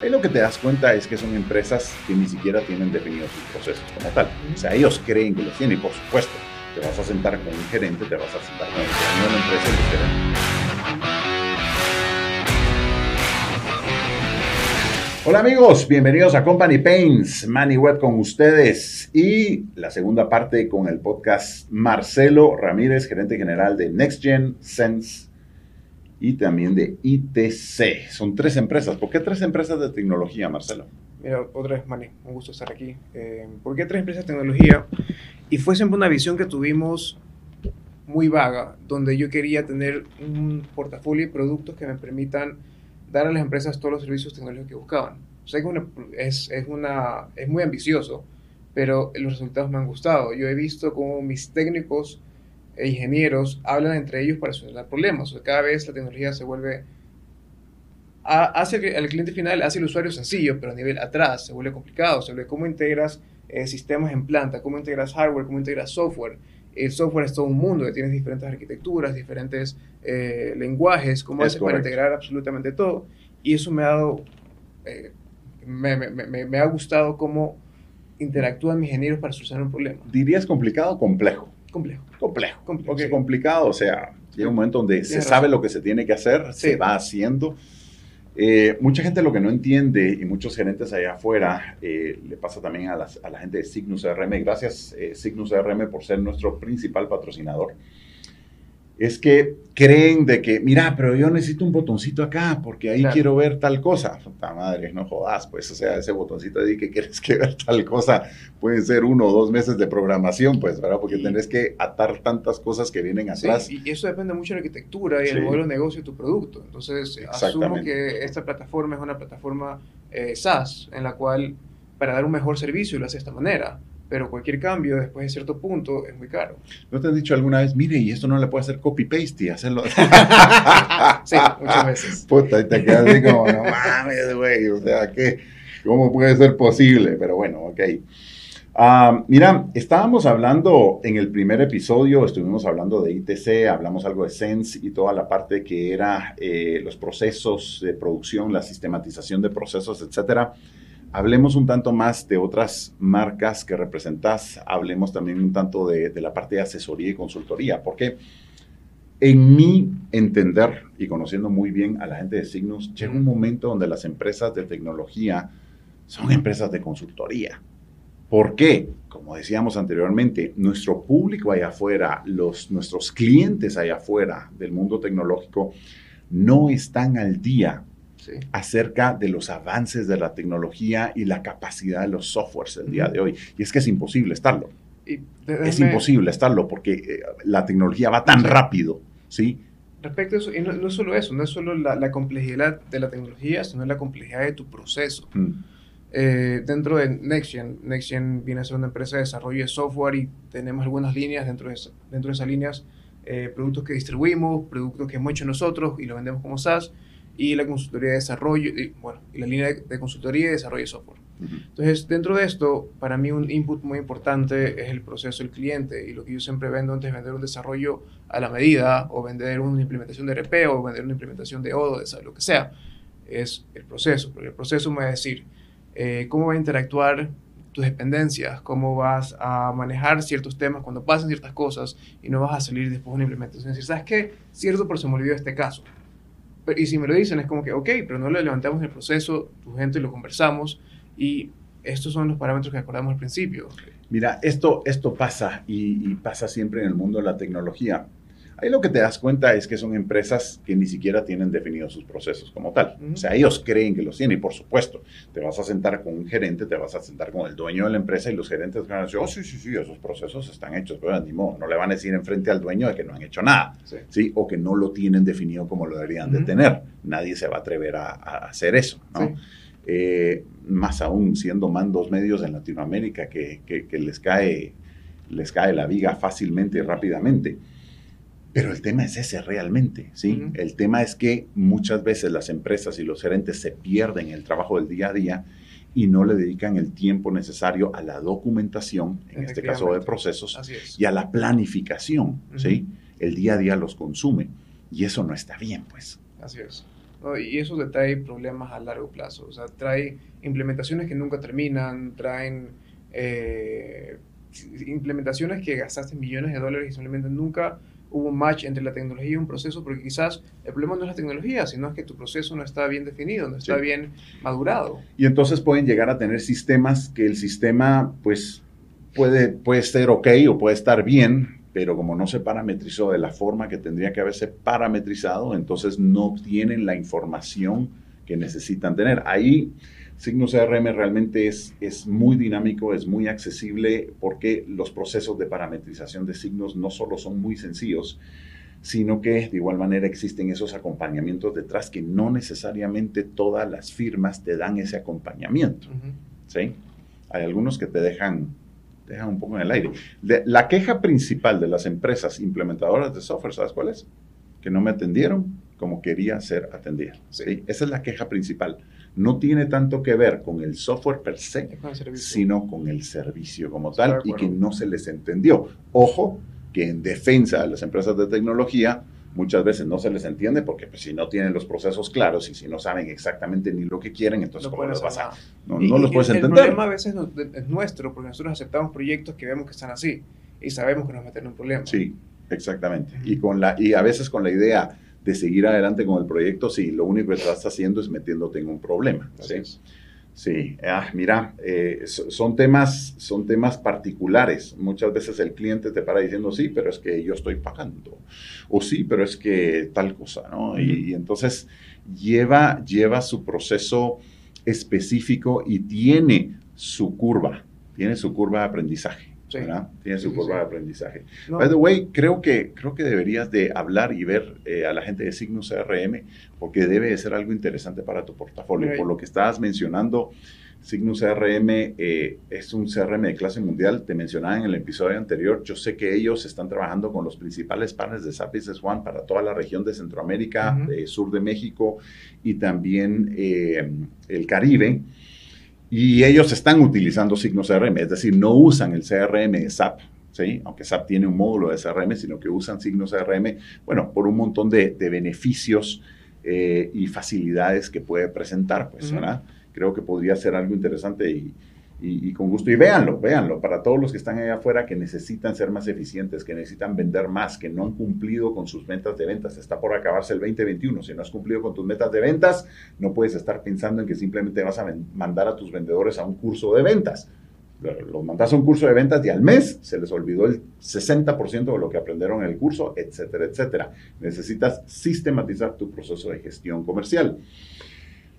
Ahí lo que te das cuenta es que son empresas que ni siquiera tienen definidos sus procesos como tal. O sea, ellos creen que los tienen y por supuesto, te vas a sentar con un gerente, te vas a sentar con el la empresa y los gerentes. Hola amigos, bienvenidos a Company Pains, Manny Web con ustedes y la segunda parte con el podcast Marcelo Ramírez, gerente general de NextGen Sense y también de ITC. Son tres empresas. ¿Por qué tres empresas de tecnología, Marcelo? Mira, otra vez, Manny, un gusto estar aquí. Eh, ¿Por qué tres empresas de tecnología? Y fue siempre una visión que tuvimos muy vaga, donde yo quería tener un portafolio de productos que me permitan dar a las empresas todos los servicios tecnológicos que buscaban. Sé que es, es, una, es muy ambicioso, pero los resultados me han gustado. Yo he visto cómo mis técnicos e ingenieros hablan entre ellos para solucionar problemas. O cada vez la tecnología se vuelve, hace al cliente final, hace el usuario sencillo, pero a nivel atrás se vuelve complicado. Se vuelve cómo integras eh, sistemas en planta, cómo integras hardware, cómo integras software. El software es todo un mundo que tienes diferentes arquitecturas, diferentes eh, lenguajes, cómo haces para integrar absolutamente todo. Y eso me ha dado, eh, me, me, me, ha gustado cómo interactúan mis ingenieros para solucionar un problema. ¿Dirías complicado o complejo? Complejo. Complejo. Porque complicado, o sea, llega un momento donde se sabe lo que se tiene que hacer, se va haciendo. Eh, mucha gente lo que no entiende, y muchos gerentes allá afuera, eh, le pasa también a, a, la gente de Signus RM. Gracias, eh, Signus RM, por ser nuestro principal patrocinador es que creen de que, mira, pero yo necesito un botoncito acá porque ahí quiero ver tal cosa. Puta madre, no jodas, pues, o sea, ese botoncito de que quieres que ver tal cosa puede ser uno o dos meses de programación, pues, ¿verdad? Porque tenés que atar tantas cosas que vienen atrás. Sí, y eso depende mucho de la arquitectura y el modelo de negocio de tu producto. Entonces, asumo que esta plataforma es una plataforma eh, SaaS en la cual para dar un mejor servicio lo hace de esta manera pero cualquier cambio después de cierto punto es muy caro. ¿No te han dicho alguna vez, mire, y esto no le puede hacer copy-paste y hacerlo? sí, muchas veces. Puta, y te quedas así como, no mames, güey, o sea, ¿qué? ¿cómo puede ser posible? Pero bueno, ok. Ah, mira, estábamos hablando en el primer episodio, estuvimos hablando de ITC, hablamos algo de Sense y toda la parte que era eh, los procesos de producción, la sistematización de procesos, etcétera. Hablemos un tanto más de otras marcas que representas, hablemos también un tanto de, la parte de asesoría y consultoría, porque en mi entender y conociendo muy bien a la gente de Signos, llega un momento donde las empresas de tecnología son empresas de consultoría. ¿Por qué? Como decíamos anteriormente, nuestro público allá afuera, los, nuestros clientes allá afuera del mundo tecnológico, no están al día acerca de los avances de la tecnología y la capacidad de los softwares del día de hoy. Y es que es imposible estarlo. es imposible estarlo porque eh, la tecnología va tan rápido, ¿sí? Respecto a eso, y no, solo eso, no es solo la, complejidad de la tecnología, sino la complejidad de tu proceso. Mm. Eh, dentro de NextGen, NextGen viene a ser una empresa de desarrollo de software y tenemos algunas líneas dentro de, dentro de esas líneas, eh, productos que distribuimos, productos que hemos hecho nosotros y lo vendemos como SaaS, y la consultoría de desarrollo, y, bueno, y la línea de, consultoría y desarrollo de software. Entonces, dentro de esto, para mí un input muy importante es el proceso del cliente y lo que yo siempre vendo antes de vender un desarrollo a la medida o vender una implementación de RP o vender una implementación de ODO, de lo que sea, es el proceso, porque el proceso me va a decir eh, cómo va a interactuar tus dependencias, cómo vas a manejar ciertos temas cuando pasan ciertas cosas y no vas a salir después de una implementación. Es decir, ¿sabes qué? Cierto, pero se me olvidó este caso y si me lo dicen es como que, ok, pero no lo levantamos en el proceso, tu gente lo conversamos y estos son los parámetros que acordamos al principio. Mira, esto, esto pasa y, y pasa siempre en el mundo de la tecnología. Ahí lo que te das cuenta es que son empresas que ni siquiera tienen definidos sus procesos como tal. O sea, ellos creen que los tienen y por supuesto, te vas a sentar con un gerente, te vas a sentar con el dueño de la empresa y los gerentes van a decir, oh, sí, sí, sí, esos procesos están hechos, pero ni modo, no le van a decir enfrente al dueño de que no han hecho nada, ¿sí? O que no lo tienen definido como lo deberían de tener. Nadie se va a atrever a, hacer eso, ¿no? Eh, más aún siendo mandos medios en Latinoamérica que, que les, cae, les cae la viga fácilmente y rápidamente. Pero el tema es ese realmente, ¿sí? El tema es que muchas veces las empresas y los gerentes se pierden el trabajo del día a día y no le dedican el tiempo necesario a la documentación, en este caso de procesos, y a la planificación, ¿sí? El día a día los consume y eso no está bien, pues. Así es. Y eso te trae problemas a largo plazo. O sea, trae implementaciones que nunca terminan, traen eh, implementaciones que gastaste millones de dólares y simplemente nunca hubo un match entre la tecnología y un proceso, porque quizás el problema no es la tecnología, sino es que tu proceso no está bien definido, no está bien madurado. Y entonces pueden llegar a tener sistemas que el sistema, pues, puede, puede ser ok o puede estar bien, pero como no se parametrizó de la forma que tendría que haberse parametrizado, entonces no tienen la información que necesitan tener. Ahí Signos CRM realmente es, es muy dinámico, es muy accesible porque los procesos de parametrización de signos no solo son muy sencillos, sino que de igual manera existen esos acompañamientos detrás que no necesariamente todas las firmas te dan ese acompañamiento. ¿sí? Hay algunos que te dejan, dejan un poco en el aire. la queja principal de las empresas implementadoras de software, ¿sabes cuál es? Que no me atendieron como quería ser atendida. ¿sí? Esa es la queja principal no tiene tanto que ver con el software per se, sino con el servicio como tal y que no se les entendió. Ojo, que en defensa de las empresas de tecnología muchas veces no se les entiende porque pues, si no tienen los procesos claros y si no saben exactamente ni lo que quieren, entonces no ¿cómo les pasa? No, no los puedes entender. El problema a veces es nuestro porque nosotros aceptamos proyectos que vemos que están así y sabemos que nos meten en un problema. Sí, exactamente. Y, con la, y a veces con la idea de seguir adelante con el proyecto si lo único que estás haciendo es metiéndote en un problema. ¿sí? Sí, ah, mira, eh, son, temas, son temas particulares. Muchas veces el cliente te para diciendo, sí, pero es que yo estoy pagando. O sí, pero es que tal cosa, ¿no? y, y, entonces lleva, lleva su proceso específico y tiene su curva, tiene su curva de aprendizaje. Tiene su curva de aprendizaje. By the way, creo que, creo que deberías de hablar y ver eh, a la gente de Signus CRM porque debe de ser algo interesante para tu portafolio. Por lo que estabas mencionando, Signus CRM eh, es un CRM de clase mundial. Te mencionaba en el episodio anterior. Yo sé que ellos están trabajando con los principales partners de SAP Business One para toda la región de Centroamérica, sur de México y también eh, el Caribe. Y ellos están utilizando signos CRM, es decir, no usan el CRM de SAP, ¿sí? aunque SAP tiene un módulo de CRM, sino que usan signos CRM, bueno, por un montón de, beneficios eh, y facilidades que puede presentar, pues, ¿verdad? Creo que podría ser algo interesante y, y, con gusto. Y véanlo, véanlo, para todos los que están allá afuera que necesitan ser más eficientes, que necesitan vender más, que no han cumplido con sus metas de ventas. Está por acabarse el 2021. Si no has cumplido con tus metas de ventas, no puedes estar pensando en que simplemente vas a mandar a tus vendedores a un curso de ventas. Los mandas a un curso de ventas y al mes se les olvidó el 60% de lo que aprendieron en el curso, etcétera, etcétera. Necesitas sistematizar tu proceso de gestión comercial.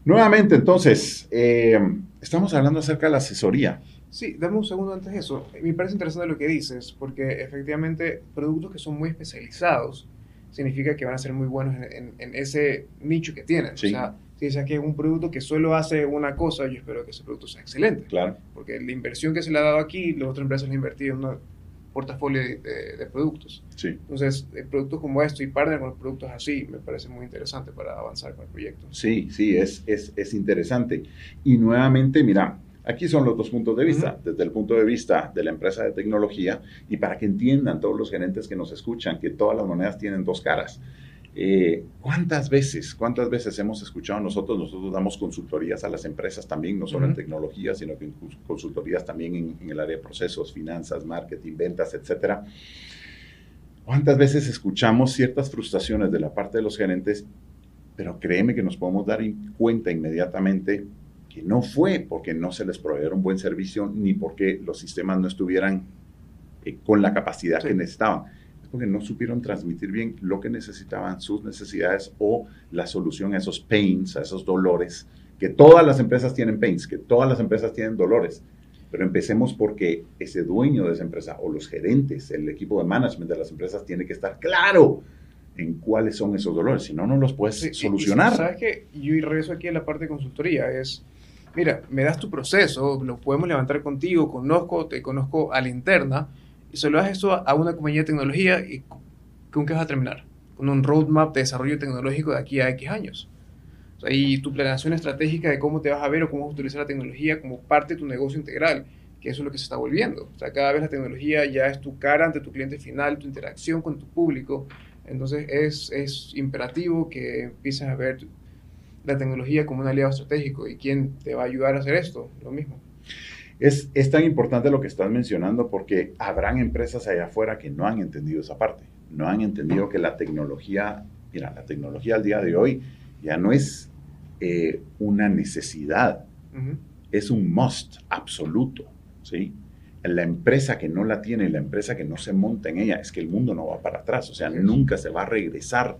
Nuevamente, entonces, eh, estamos hablando acerca de la asesoría. Sí, dame un segundo antes de eso. Me parece interesante lo que dices, porque efectivamente productos que son muy especializados significa que van a ser muy buenos en, ese nicho que tienen. O sea, si es que un producto que solo hace una cosa, yo espero que ese producto sea excelente. Claro. Porque la inversión que se le ha dado aquí, las otras empresas le han invertido en una portafolio de, productos. Sí. Entonces, eh, productos como esto y partner con productos así me parece muy interesante para avanzar con el proyecto. Sí, sí, es, es, es interesante. Y nuevamente, mira, aquí son los dos puntos de vista. Desde el punto de vista de la empresa de tecnología y para que entiendan todos los gerentes que nos escuchan que todas las monedas tienen dos caras. Eh, ¿Cuántas veces, cuántas veces hemos escuchado nosotros? Nosotros damos consultorías a las empresas también, no solo en tecnología, sino que consultorías también en, el área de procesos, finanzas, marketing, ventas, etcétera. ¿Cuántas veces escuchamos ciertas frustraciones de la parte de los gerentes? Pero créeme que nos podemos dar cuenta inmediatamente que no fue porque no se les proveyeron buen servicio ni porque los sistemas no estuvieran eh, con la capacidad que necesitaban porque no supieron transmitir bien lo que necesitaban, sus necesidades o la solución a esos pains, a esos dolores, que todas las empresas tienen pains, que todas las empresas tienen dolores. Pero empecemos porque ese dueño de esa empresa o los gerentes, el equipo de management de las empresas tiene que estar claro en cuáles son esos dolores, si no, no los puedes solucionar. ¿Sabes qué? Yo regreso aquí a la parte de consultoría, es, mira, me das tu proceso, lo podemos levantar contigo, conozco, te conozco a la interna, y se lo das eso a una compañía de tecnología y ¿con qué vas a terminar? Con un roadmap de desarrollo tecnológico de aquí a X años. O sea, y tu planeación estratégica de cómo te vas a ver o cómo vas a utilizar la tecnología como parte de tu negocio integral, que eso es lo que se está volviendo. O sea, cada vez la tecnología ya es tu cara ante tu cliente final, tu interacción con tu público. Entonces es, es imperativo que empieces a ver la tecnología como un aliado estratégico. ¿Y quién te va a ayudar a hacer esto? Lo mismo. Es, es tan importante lo que estás mencionando porque habrán empresas allá afuera que no han entendido esa parte, no han entendido que la tecnología, mira, la tecnología al día de hoy ya no es eh, una necesidad, es un must absoluto, ¿sí? La empresa que no la tiene, la empresa que no se monta en ella, es que el mundo no va para atrás, o sea, nunca se va a regresar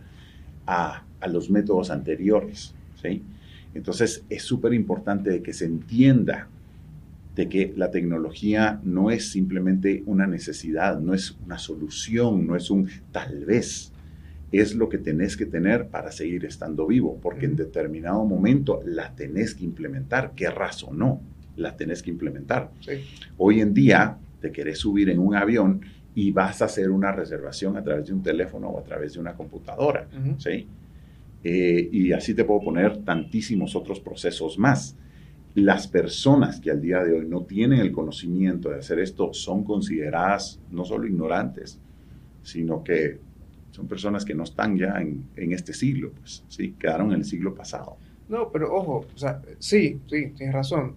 a, a los métodos anteriores, ¿sí? Entonces es súper importante que se entienda de que la tecnología no es simplemente una necesidad, no es una solución, no es un tal vez, es lo que tenés que tener para seguir estando vivo, porque en determinado momento la tenés que implementar, querrás o no, la tenés que implementar. Hoy en día te querés subir en un avión y vas a hacer una reservación a través de un teléfono o a través de una computadora, ¿sí? Eh, y así te puedo poner tantísimos otros procesos más las personas que al día de hoy no tienen el conocimiento de hacer esto son consideradas no solo ignorantes, sino que son personas que no están ya en, este siglo, pues, ¿sí? Quedaron en el siglo pasado. No, pero ojo, o sea, sí, sí, tienes razón,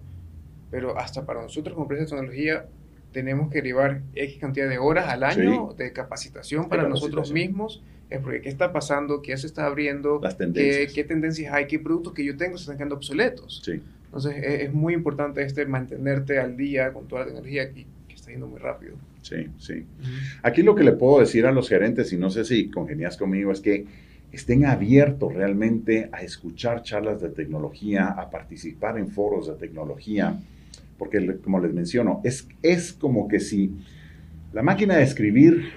pero hasta para nosotros como empresa de tecnología tenemos que llevar X cantidad de horas al año de capacitación para nosotros mismos, es porque qué está pasando, qué se está abriendo, Las tendencias. Qué, qué, tendencias hay, qué productos que yo tengo se están quedando obsoletos. Sí. Entonces e, es, muy importante este mantenerte al día con toda la tecnología que, que está yendo muy rápido. Sí, sí. Aquí lo que le puedo decir a los gerentes, y no sé si congenias conmigo, es que estén abiertos realmente a escuchar charlas de tecnología, a participar en foros de tecnología, porque como les menciono, es, es como que si la máquina de escribir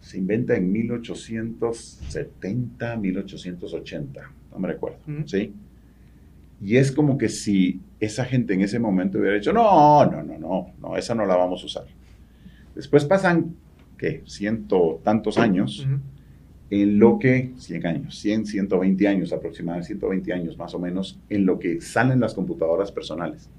se inventa en 1870, 1880, no me recuerdo, ¿sí? Y es como que si esa gente en ese momento hubiera dicho, no, no, no, no, no, esa no la vamos a usar. Después pasan, ¿qué? Ciento tantos años, en lo que, 100 años, 100, 120 años aproximadamente, 120 años más o menos, en lo que salen las computadoras personales.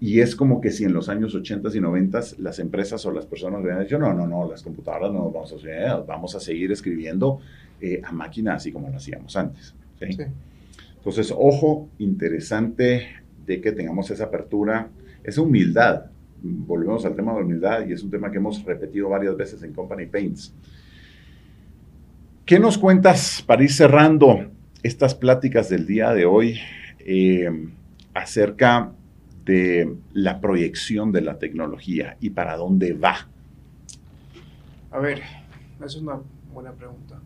Y es como que si en los años 80 y 90 las empresas o las personas hubieran dicho, no, no, no, las computadoras no vamos a hacer, vamos a seguir escribiendo eh, a máquina así como lo hacíamos antes. ¿sí? sí entonces, ojo, interesante de que tengamos esa apertura, esa humildad. Volvemos al tema de humildad y es un tema que hemos repetido varias veces en Company Paints. ¿Qué nos cuentas para ir cerrando estas pláticas del día de hoy eh, acerca de la proyección de la tecnología y para dónde va? A ver, esa es una buena pregunta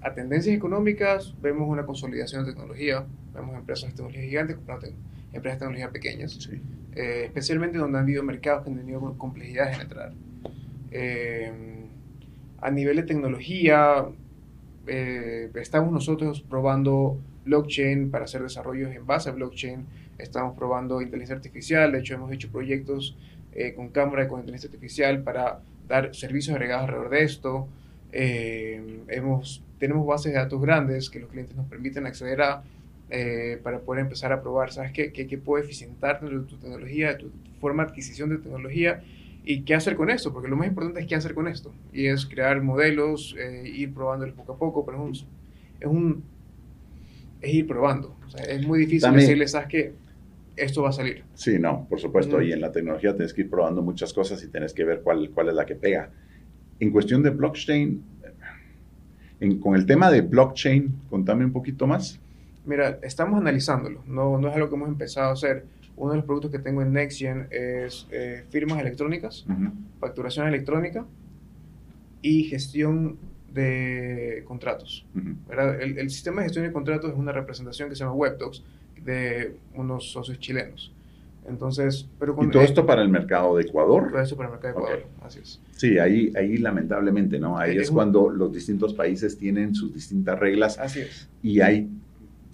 a tendencias económicas vemos una consolidación de tecnología, vemos empresas de tecnología gigantes comprando empresas de tecnología pequeñas, eh, especialmente donde han habido mercados que han tenido complejidades en entrar. Eh, a nivel de tecnología, eh, estamos nosotros probando blockchain para hacer desarrollos en base a blockchain, estamos probando inteligencia artificial, de hecho hemos hecho proyectos con cámara y con inteligencia artificial para dar servicios agregados alrededor de esto. Hemos tenemos bases de datos grandes que los clientes nos permiten acceder a eh, para poder empezar a probar, ¿sabes qué? ¿Qué, puede eficientar tu, tu tecnología, tu forma de adquisición de tecnología y qué hacer con esto? Porque lo más importante es qué hacer con esto. Y es crear modelos, eh, ir probándolos poco a poco, pero es un... Es, ir probando. O sea, es muy difícil decirles, ¿sabes qué? Esto va a salir. Sí, no, por supuesto. Y en la tecnología tienes que ir probando muchas cosas y tienes que ver cuál, cuál es la que pega. En cuestión de blockchain, con el tema de blockchain, contame un poquito más. Mira, estamos analizándolo, no, no es algo que hemos empezado a hacer. Uno de los productos que tengo en NextGen es eh, firmas electrónicas, facturación electrónica y gestión de contratos. el, el, sistema de gestión de contratos es una representación que se llama WebDocs de unos socios chilenos. Entonces, pero ¿Y todo esto para el mercado de Ecuador? Todo esto para el mercado de Ecuador, así es. Sí, ahí, ahí lamentablemente, ¿no? Ahí es, cuando los distintos países tienen sus distintas reglas. Así es. Y hay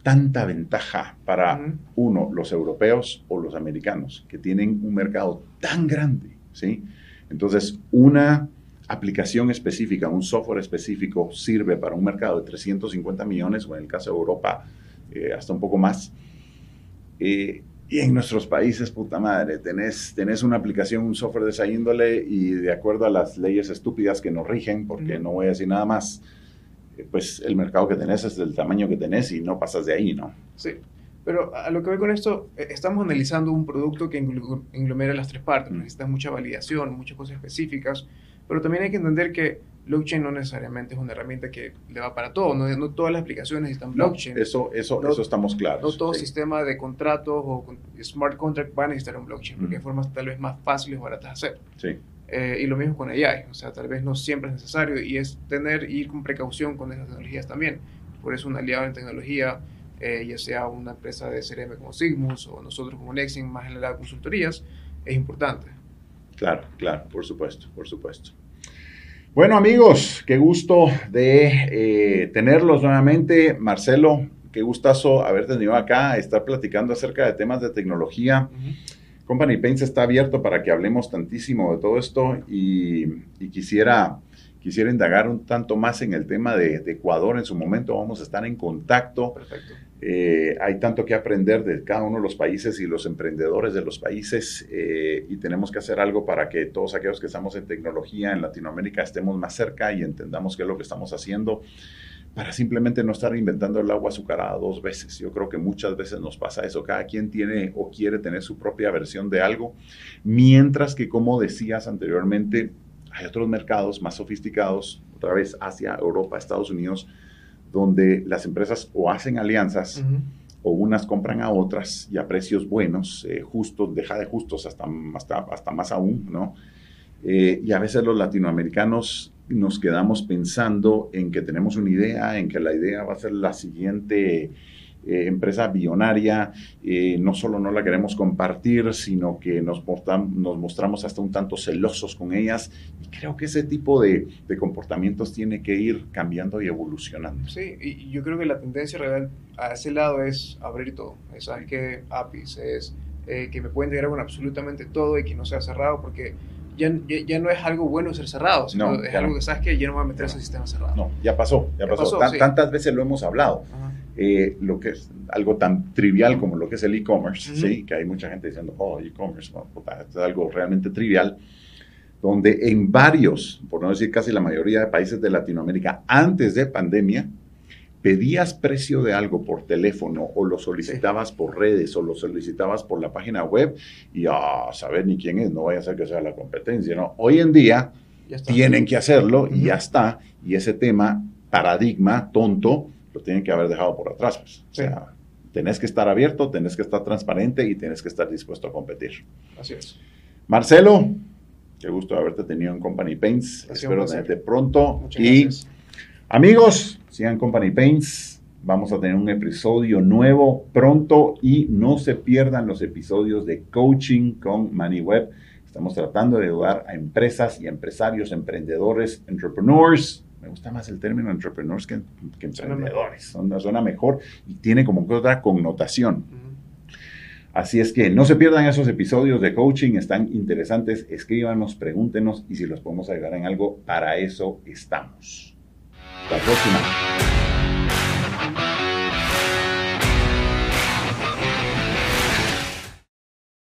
tanta ventaja para, uno, los europeos o los americanos, que tienen un mercado tan grande, ¿sí? Entonces, una aplicación específica, un software específico sirve para un mercado de 350 millones, o en el caso de Europa, eh, hasta un poco más. Eh, y en nuestros países, puta madre, tenés, tenés una aplicación, un software de esa índole y de acuerdo a las leyes estúpidas que nos rigen, porque no voy a decir nada más, eh, pues el mercado que tenés es del tamaño que tenés y no pasas de ahí, ¿no? Sí. Pero a lo que voy con esto, eh, estamos analizando un producto que englomera las tres partes. Mm. Necesitas mucha validación, muchas cosas específicas, pero también hay que entender que blockchain no necesariamente es una herramienta que le va para todo. No, no todas las aplicaciones necesitan blockchain. eso, eso, eso estamos claros. No todo sistema de contratos o smart contract va a necesitar un blockchain, porque hay formas tal vez más fáciles o baratas de hacer. Sí. Eh, y lo mismo con AI, o sea, tal vez no siempre es necesario y es tener, ir con precaución con esas tecnologías también. Por eso un aliado en tecnología eh, ya sea una empresa de CRM como Sigmus o nosotros como Nexion, más en la consultorías, es importante. Claro, claro, por supuesto, por supuesto. Bueno amigos, qué gusto de eh, tenerlos nuevamente. Marcelo, qué gustazo haber tenido acá, estar platicando acerca de temas de tecnología. Company Paints está abierto para que hablemos tantísimo de todo esto y, y quisiera quisiera indagar un tanto más en el tema de, Ecuador en su momento. Vamos a estar en contacto. Perfecto. Eh, hay tanto que aprender de cada uno de los países y los emprendedores de los países eh, y tenemos que hacer algo para que todos aquellos que estamos en tecnología en Latinoamérica estemos más cerca y entendamos qué es lo que estamos haciendo para simplemente no estar inventando el agua azucarada dos veces. Yo creo que muchas veces nos pasa eso. Cada quien tiene o quiere tener su propia versión de algo, mientras que, como decías anteriormente, hay otros mercados más sofisticados, otra vez Asia, Europa, Estados Unidos, donde las empresas o hacen alianzas o unas compran a otras y a precios buenos, eh, justos, deja de justos hasta, hasta, hasta más aún, ¿no? Eh, y a veces los latinoamericanos nos quedamos pensando en que tenemos una idea, en que la idea va a ser la siguiente eh, empresa billonaria, eh, no solo no la queremos compartir, sino que nos, nos mostramos hasta un tanto celosos con ellas. Y creo que ese tipo de, de, comportamientos tiene que ir cambiando y evolucionando. Sí, y yo creo que la tendencia real a ese lado es abrir todo. ¿Sabes que APIs es eh, que me pueden llegar con absolutamente todo y que no sea cerrado, porque ya, ya, no es algo bueno ser cerrado, sino es algo que sabes que ya no va a meter ese sistema cerrado. No, ya pasó, ya, pasó. Tantas veces lo hemos hablado. Eh, lo que es algo tan trivial como lo que es el e-commerce, ¿sí? que hay mucha gente diciendo, oh, e-commerce, es algo realmente trivial, donde en varios, por no decir casi la mayoría de países de Latinoamérica, antes de pandemia, pedías precio de algo por teléfono o lo solicitabas por redes o lo solicitabas por la página web y a saber ni quién es, no vaya a ser que sea la competencia, ¿no? Hoy en día tienen que hacerlo y ya está, y ese tema, paradigma tonto, lo tienen que haber dejado por atrás. Pues. O sea, tenés que estar abierto, tenés que estar transparente y tenés que estar dispuesto a competir. Así es. Marcelo, qué gusto haberte tenido en Company Paints. Espero tenerte pronto. Muchas y amigos, sigan Company Paints. Vamos a tener un episodio nuevo pronto y no se pierdan los episodios de coaching con MoneyWeb. Estamos tratando de ayudar a empresas y empresarios, emprendedores, entrepreneurs me gusta más el término entrepreneurs que, emprendedores. Suena, suena, mejor y tiene como que otra connotación. Así es que no se pierdan esos episodios de coaching, están interesantes. Escríbanos, pregúntenos y si los podemos ayudar en algo, para eso estamos. La próxima.